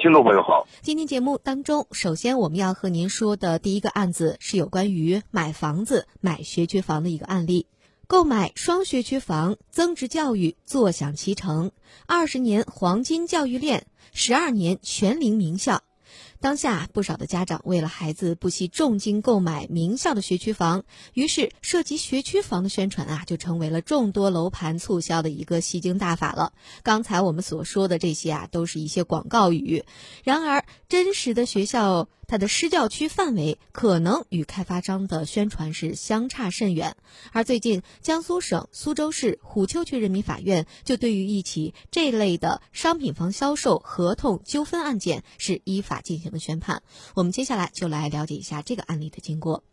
听众朋友好，今天节目当中，首先我们要和您说的第一个案子是有关于买房子、买学区房的一个案例。购买双学区房，增值教育坐享其成，二十年黄金教育链，十二年全龄名校。当下不少的家长为了孩子不惜重金购买名校的学区房，于是涉及学区房的宣传啊，就成为了众多楼盘促销的一个吸睛大法了。刚才我们所说的这些啊，都是一些广告语。然而，真实的学校。它的施教区范围可能与开发商的宣传是相差甚远，而最近江苏省苏州市虎丘区人民法院就对于一起这类的商品房销售合同纠纷案件是依法进行怎么宣判。我们接下来就来了解一下这个案例的经过。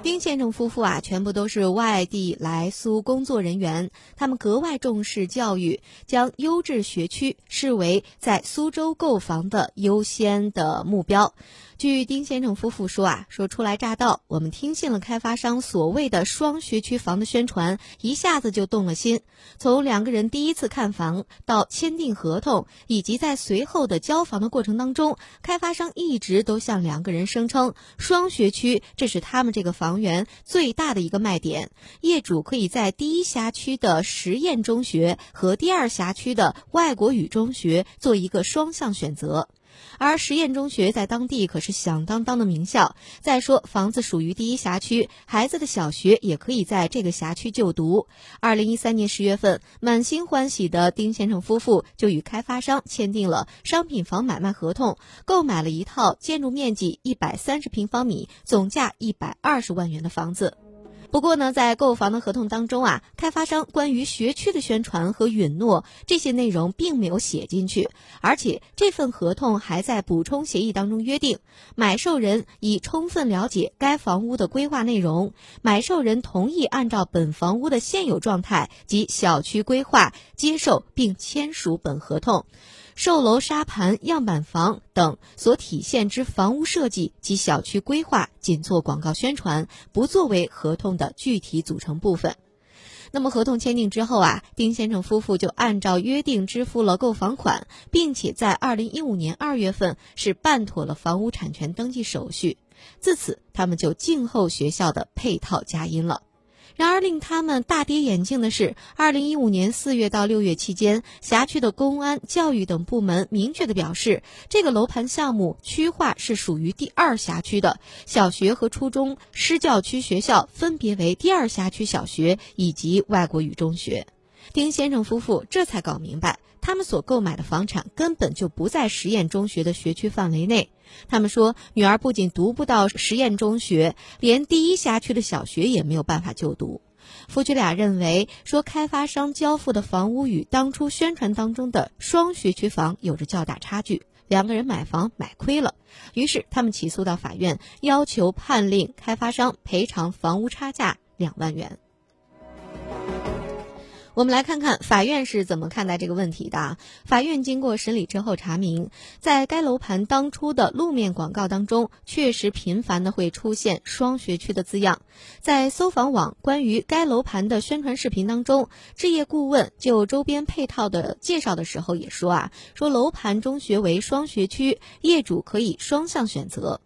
丁先生夫妇啊，全部都是外地来苏工作人员，他们格外重视教育，将优质学区视为在苏州购房的优先的目标。据丁先生夫妇说啊，说初来乍到，我们听信了开发商所谓的双学区房的宣传，一下子就动了心。从两个人第一次看房到签订合同，以及在随后的交房的过程当中，开发商一直都向两个人声称，双学区这是他们这个房源最大的一个卖点，业主可以在第一辖区的实验中学和第二辖区的外国语中学做一个双向选择。而实验中学在当地可是响当当的名校。再说，房子属于第一辖区，孩子的小学也可以在这个辖区就读。二零一三年十月份，满心欢喜的丁先生夫妇就与开发商签订了商品房买卖合同，购买了一套建筑面积一百三十平方米、总价一百二十万元的房子。不过呢，在购房的合同当中啊，开发商关于学区的宣传和允诺这些内容并没有写进去，而且这份合同还在补充协议当中约定，买受人已充分了解该房屋的规划内容，买受人同意按照本房屋的现有状态及小区规划接受并签署本合同。售楼沙盘、样板房等所体现之房屋设计及小区规划，仅做广告宣传，不作为合同的具体组成部分。那么合同签订之后啊，丁先生夫妇就按照约定支付了购房款，并且在二零一五年二月份是办妥了房屋产权登记手续。自此，他们就静候学校的配套佳音了。然而，令他们大跌眼镜的是，二零一五年四月到六月期间，辖区的公安、教育等部门明确的表示，这个楼盘项目区划是属于第二辖区的，小学和初中施教区学校分别为第二辖区小学以及外国语中学。丁先生夫妇这才搞明白，他们所购买的房产根本就不在实验中学的学区范围内。他们说，女儿不仅读不到实验中学，连第一辖区的小学也没有办法就读。夫妻俩认为，说开发商交付的房屋与当初宣传当中的双学区房有着较大差距，两个人买房买亏了。于是，他们起诉到法院，要求判令开发商赔偿房屋差价两万元。我们来看看法院是怎么看待这个问题的。法院经过审理之后查明，在该楼盘当初的路面广告当中，确实频繁的会出现“双学区”的字样。在搜房网关于该楼盘的宣传视频当中，置业顾问就周边配套的介绍的时候也说啊，说楼盘中学为双学区，业主可以双向选择。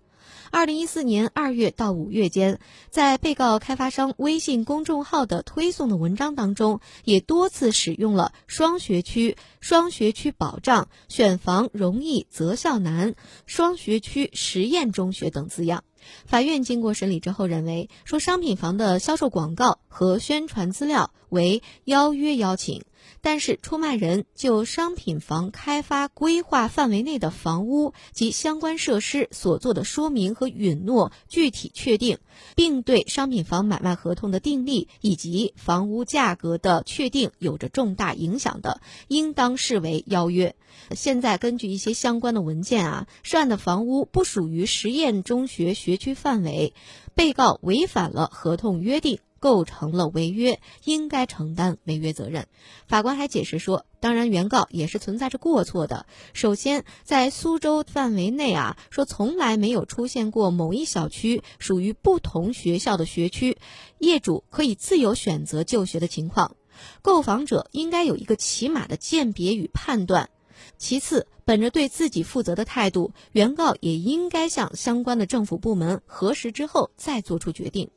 二零一四年二月到五月间，在被告开发商微信公众号的推送的文章当中，也多次使用了“双学区”“双学区保障”“选房容易择校难”“双学区实验中学”等字样。法院经过审理之后认为，说商品房的销售广告和宣传资料为邀约邀请。但是，出卖人就商品房开发规划范围内的房屋及相关设施所做的说明和允诺具体确定，并对商品房买卖合同的订立以及房屋价格的确定有着重大影响的，应当视为邀约。现在根据一些相关的文件啊，涉案的房屋不属于实验中学学区范围，被告违反了合同约定。构成了违约，应该承担违约责任。法官还解释说，当然原告也是存在着过错的。首先，在苏州范围内啊，说从来没有出现过某一小区属于不同学校的学区，业主可以自由选择就学的情况。购房者应该有一个起码的鉴别与判断。其次，本着对自己负责的态度，原告也应该向相关的政府部门核实之后再做出决定。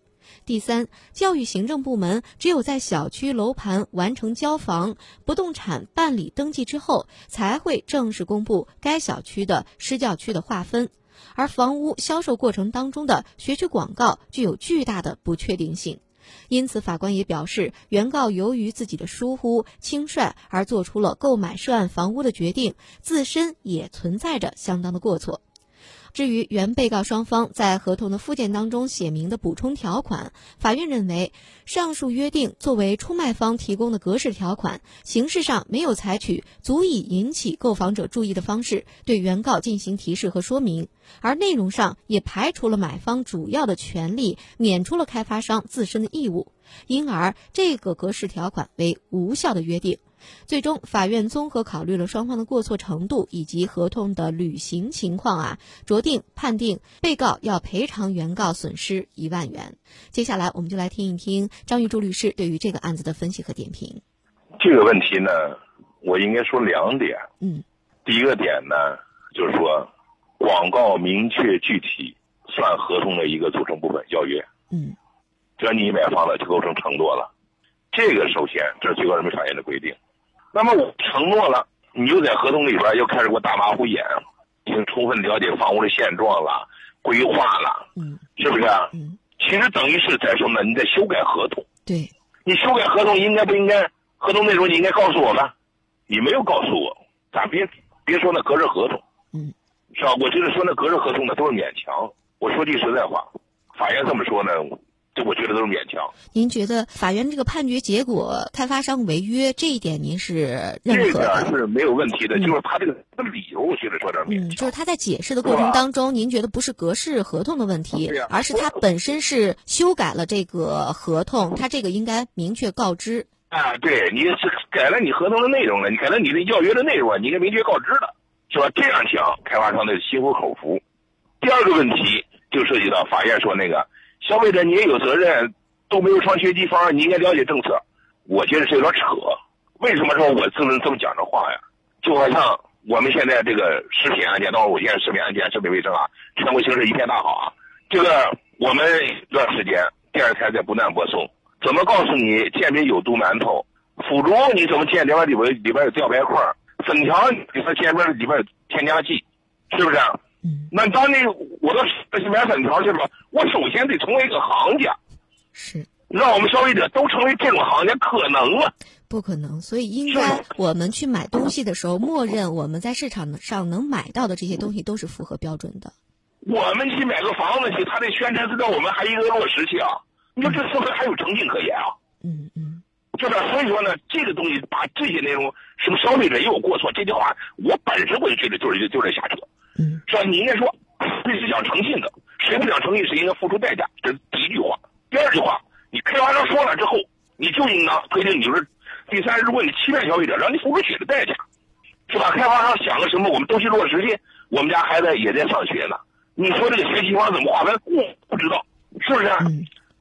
第三，教育行政部门只有在小区楼盘完成交房、不动产办理登记之后，才会正式公布该小区的施教区的划分。而房屋销售过程当中的学区广告具有巨大的不确定性，因此法官也表示，原告由于自己的疏忽轻率而做出了购买涉案房屋的决定，自身也存在着相当的过错。至于原被告双方在合同的附件当中写明的补充条款，法院认为，上述约定作为出卖方提供的格式条款，形式上没有采取足以引起购房者注意的方式对原告进行提示和说明，而内容上也排除了买方主要的权利，免除了开发商自身的义务，因而这个格式条款为无效的约定。最终，法院综合考虑了双方的过错程度以及合同的履行情况啊，酌定判定被告要赔偿原告损失一万元。接下来，我们就来听一听张玉柱律师对于这个案子的分析和点评。这个问题呢，我应该说两点。嗯，第一个点呢，就是说，广告明确具体算合同的一个组成部分，要约。嗯，只要你买房了，就构成承诺了。这个首先，这是最高人民法院的规定。那么我承诺了，你就在合同里边又开始给我打马虎眼，已经充分了解房屋的现状了，规划了，嗯，是不是？嗯，其实等于是在什么？你在修改合同。对，你修改合同应该不应该？合同内容你应该告诉我们，你没有告诉我，咱别别说那格式合同，嗯，是吧？我觉得说那格式合同呢都是勉强。我说句实在话，法院这么说呢。这我觉得都是勉强。您觉得法院这个判决结果，开发商违约这一点，您是认可的？这点是没有问题的，就是他这个理由，我觉得说点勉强。嗯，就是他在解释的过程当中，您觉得不是格式合同的问题，而是他本身是修改了这个合同，他这个应该明确告知。啊，对，你是改了你合同的内容了，你改了你的要约的内容，你应该明确告知了，是吧？这样讲，开发商的心服口服。第二个问题就涉及到法院说那个。消费者你也有责任，都没有上学地方，你应该了解政策。我觉得是有点扯。为什么说我这么这么讲这话呀？就好像我们现在这个食品安全，到我现在食品安全、食品卫生啊，全国形势一片大好啊。这个我们一段时间电视台在不断播送，怎么告诉你煎饼有毒馒头？腐竹你怎么鉴定里边里边有吊白块？粉条你说煎饼里边有添加剂，是不是？那当你我到去买粉条去了，我首先得成为一个行家，是让我们消费者都成为这种行家，可能吗？不可能。所以应该我们去买东西的时候，默认我们在市场上能买到的这些东西都是符合标准的。我们去买个房子去，他得宣传知道我们还一个落实去啊！你说这社会还有诚信可言啊？嗯嗯，是吧？所以说呢，这个东西把这些内容，什么消费者也有过错，这句话我本身我就觉得就是就是瞎扯。嗯，是吧？你应该说，这是讲诚信的，谁不讲诚信，谁应该付出代价。这是第一句话。第二句话，你开发商说了之后，你就应当规定，你就是，第三，如果你欺骗消费者，让你付出血的代价，是吧？开发商想个什么，我们都去落实去。我们家孩子也在上学呢，你说这个学习方怎么划分？我不知道，是不是？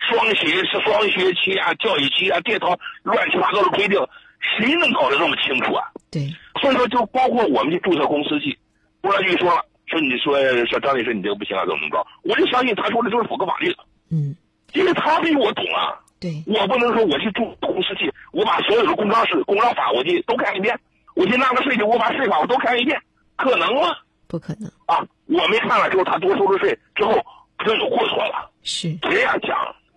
双学是双学期啊，教育期啊，这套乱七八糟的规定，谁能搞得这么清楚啊？对。所以说，就包括我们去注册公司去。公安局说了，说你说说张律师，你这个不行啊，怎么怎么着？我就相信他说的就是符合法律的，嗯，因为他比我懂啊。对，我不能说我去住公司去，我把所有的工商事、工商法我去都看一遍，我去纳个税去，我把税法我都看一遍，可能吗？不可能啊！我没看了之后，他多收了税之后，就有过错了。是这样讲，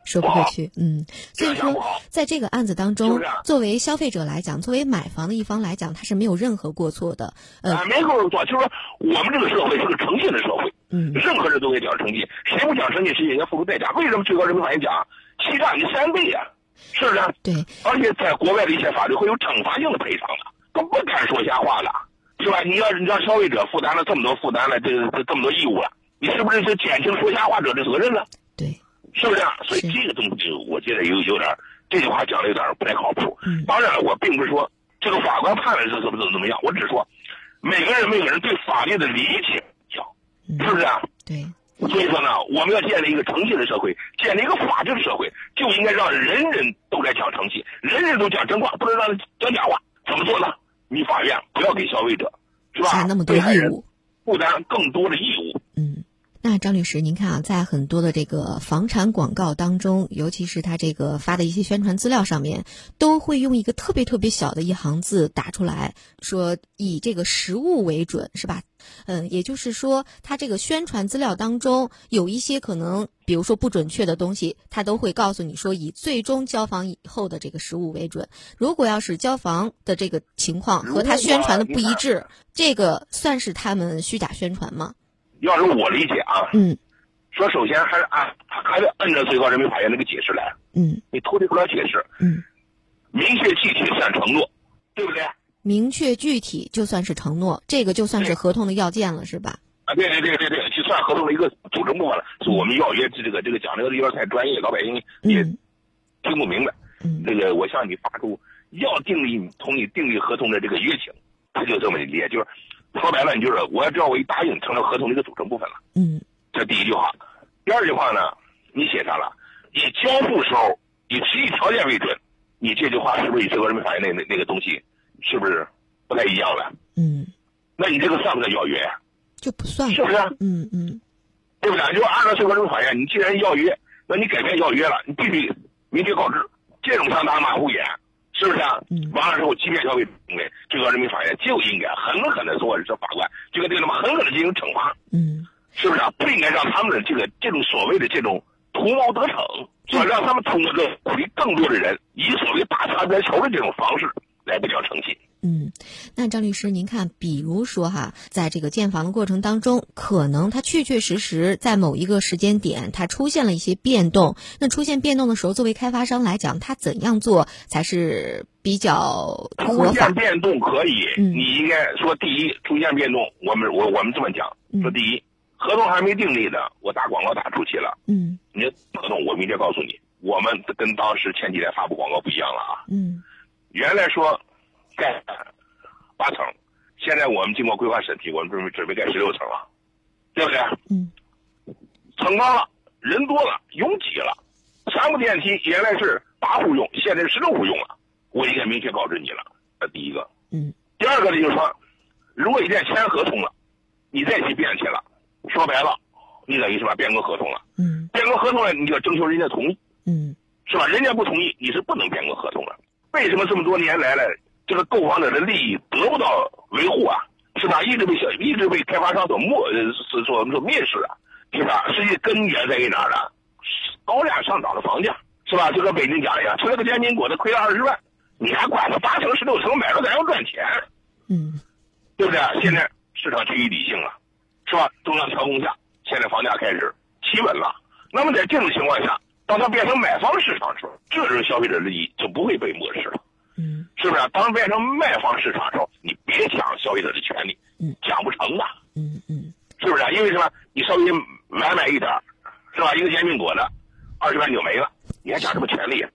说不过去，嗯，所以说，在这个案子当中，作为消费者来讲，作为买房的一方来讲，他是没有任何过错的。呃，没过错，就是说，我们这个社会是个诚信的社会，嗯，任何人都该讲诚信，谁不讲诚信，谁应该付出代价。为什么最高人民法院讲欺诈你三倍啊？是不是？对。而且在国外的一些法律会有惩罚性的赔偿的，都不敢说瞎话了，是吧？你要你让消费者负担了这么多负担了，这这这么多义务了，你是不是就减轻说瞎话者的责任了？对。是不是？所以这个东西，我觉得有有点这句话讲的有点不太靠谱。当然了，我并不是说这个法官判的是怎么怎么怎么样，我只是说每个人每个人对法律的理解不是不是啊？对。所以说呢，我们要建立一个诚信的社会，建立一个法治的社会，就应该让人人都来讲诚信，人人都讲真话，不能让他讲假话。怎么做呢？你法院不要给消费者是吧？那么多义务，负担更多的义务。嗯。那张律师，您看啊，在很多的这个房产广告当中，尤其是他这个发的一些宣传资料上面，都会用一个特别特别小的一行字打出来，说以这个实物为准，是吧？嗯，也就是说，他这个宣传资料当中有一些可能，比如说不准确的东西，他都会告诉你说以最终交房以后的这个实物为准。如果要是交房的这个情况和他宣传的不一致，这个算是他们虚假宣传吗？要是我理解啊，嗯，说首先还是按还得按照最高人民法院那个解释来，嗯，你脱离不了解释，嗯，明确具体算承诺，对不对？明确具体就算是承诺，这个就算是合同的要件了，是吧？啊，对对对对对，就算合同的一个组成部分了。是我们要约这个这个讲这个有点太专业，老百姓也听不明白。嗯，那个我向你发出要订立同你订立合同的这个约请，他就这么理解，就是。说白了，你就是我要知道我一答应，成了合同的一个组成部分了。嗯，这第一句话。第二句话呢，你写上了以交付时候以实际条件为准。你这句话是不是与最高人民法院那那那个东西是不是不太一样了？嗯，那你这个算不算要约？就不算，是不是？嗯嗯，对不对？就按照最高人民法院，你既然要约，那你改变要约了，你必须明确告知。这种像打马虎眼。是不是啊？完了之后，欺骗消费者，最高人民法院就应该狠狠的做这法官，就该对他们狠狠的进行惩罚。嗯，是不是啊？不应该让他们的这个这种所谓的这种图谋得逞，说让他们通过这鼓励更多的人以所谓打擦边球的这种方式那张律师，您看，比如说哈，在这个建房的过程当中，可能它确确实实在某一个时间点，它出现了一些变动。那出现变动的时候，作为开发商来讲，他怎样做才是比较合法？出现变动可以，你应该说第一，出现变动，我们我我们这么讲，说第一，合同还没订立呢，我打广告打出去了。嗯，你合同我明确告诉你，我们跟当时前几天发布广告不一样了啊。嗯，原来说。盖八层，现在我们经过规划审批，我们准备准备盖十六层了，对不对？嗯。层高了，人多了，拥挤了，三部电梯原来是八户用，现在十六户用了，我应该明确告知你了。这第一个。嗯。第二个呢，就是说，如果一旦签合同了，你再去变去了，说白了，你等于是吧变更合同了。嗯。变更合同了，你就要征求人家同意。嗯。是吧？人家不同意，你是不能变更合同的。为什么这么多年来了？这个购房者的利益得不到维护啊，是吧？一直被小，一直被开发商所漠，是说我们说蔑视啊，是吧？实际根源在于哪儿呢？高价上涨的房价，是吧？就跟北京讲一样，吃了个煎饼果子亏了二十万，你还管他八成十六成买了咱要赚钱？嗯，对不对？现在市场趋于理性了，是吧？中央调控下，现在房价开始企稳了。那么在这种情况下，当它变成买方市场的时候，这时候消费者利益就不会被漠视了。嗯，是不是？当变成卖方市场的时候，你别抢消费者的权利，嗯，抢不成的，嗯嗯，是不是？因为什么？你稍微买买一点，是吧？一个煎饼果子，二十万就没了，你还抢什么权利？